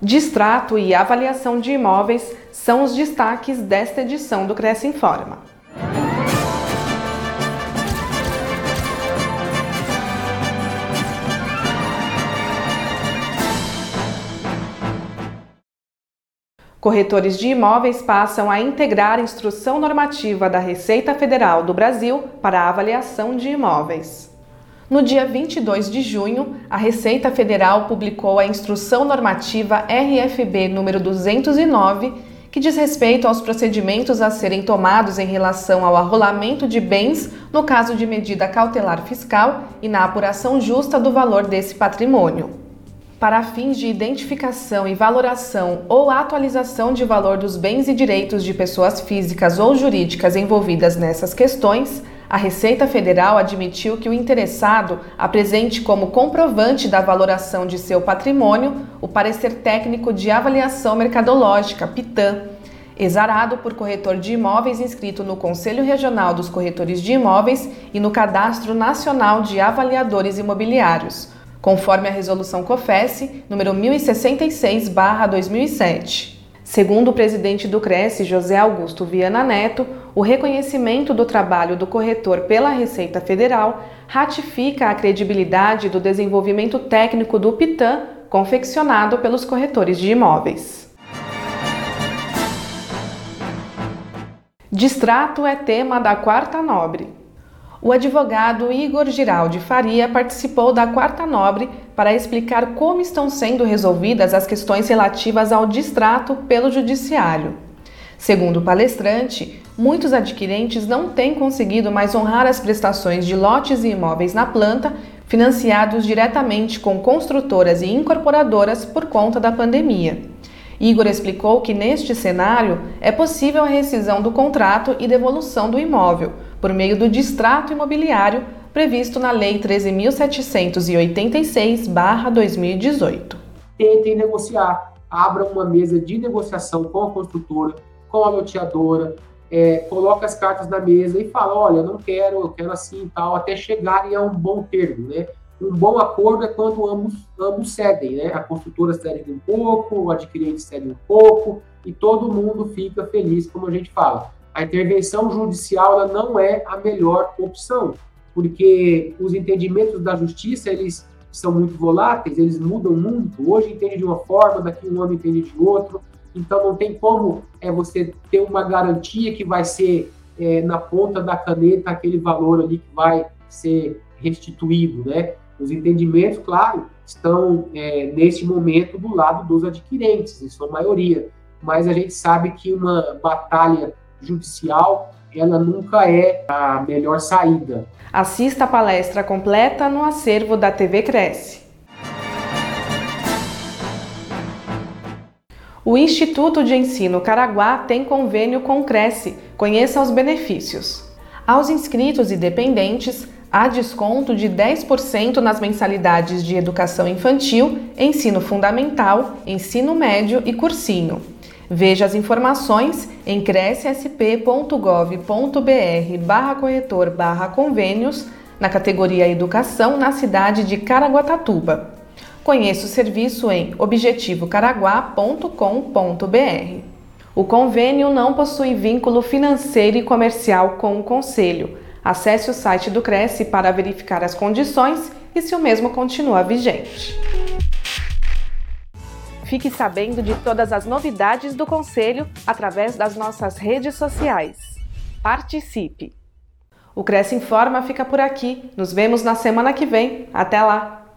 Distrato e avaliação de imóveis são os destaques desta edição do Cresce Informa. Corretores de imóveis passam a integrar a instrução normativa da Receita Federal do Brasil para a avaliação de imóveis. No dia 22 de junho, a Receita Federal publicou a Instrução Normativa RFB número 209, que diz respeito aos procedimentos a serem tomados em relação ao arrolamento de bens no caso de medida cautelar fiscal e na apuração justa do valor desse patrimônio. Para fins de identificação e valoração ou atualização de valor dos bens e direitos de pessoas físicas ou jurídicas envolvidas nessas questões, a Receita Federal admitiu que o interessado apresente como comprovante da valoração de seu patrimônio o parecer técnico de avaliação mercadológica, PITAM, exarado por corretor de imóveis inscrito no Conselho Regional dos Corretores de Imóveis e no Cadastro Nacional de Avaliadores Imobiliários conforme a resolução COFES número 1066/2007. Segundo o presidente do Cresce, José Augusto Viana Neto, o reconhecimento do trabalho do corretor pela Receita Federal ratifica a credibilidade do desenvolvimento técnico do PITAM confeccionado pelos corretores de imóveis. Distrato é tema da quarta nobre. O advogado Igor Giraldi Faria participou da Quarta Nobre para explicar como estão sendo resolvidas as questões relativas ao distrato pelo Judiciário. Segundo o palestrante, muitos adquirentes não têm conseguido mais honrar as prestações de lotes e imóveis na planta, financiados diretamente com construtoras e incorporadoras por conta da pandemia. Igor explicou que neste cenário é possível a rescisão do contrato e devolução do imóvel por meio do distrato imobiliário previsto na Lei 13.786-2018. Tentem negociar, abram uma mesa de negociação com a construtora, com a loteadora, é, coloca as cartas na mesa e fala, olha, não quero, eu quero assim e tal, até chegarem a um bom termo, né? Um bom acordo é quando ambos, ambos cedem, né? A construtora cede um pouco, o adquirente cede um pouco e todo mundo fica feliz, como a gente fala a intervenção judicial ela não é a melhor opção, porque os entendimentos da justiça eles são muito voláteis, eles mudam muito. Hoje entende de uma forma, daqui um ano entende de outro. Então não tem como é você ter uma garantia que vai ser é, na ponta da caneta aquele valor ali que vai ser restituído, né? Os entendimentos, claro, estão é, neste momento do lado dos adquirentes, em sua maioria. Mas a gente sabe que uma batalha judicial, ela nunca é a melhor saída. Assista a palestra completa no acervo da TV Cresce. O Instituto de Ensino Caraguá tem convênio com o Cresce. Conheça os benefícios. Aos inscritos e dependentes, há desconto de 10% nas mensalidades de educação infantil, ensino fundamental, ensino médio e cursinho. Veja as informações em crescsp.gov.br barra corretor barra convênios na categoria Educação na cidade de Caraguatatuba. Conheça o serviço em objetivocaraguá.com.br. O convênio não possui vínculo financeiro e comercial com o Conselho. Acesse o site do Cresce para verificar as condições e se o mesmo continua vigente. Fique sabendo de todas as novidades do Conselho através das nossas redes sociais. Participe! O Cresce Informa fica por aqui. Nos vemos na semana que vem. Até lá!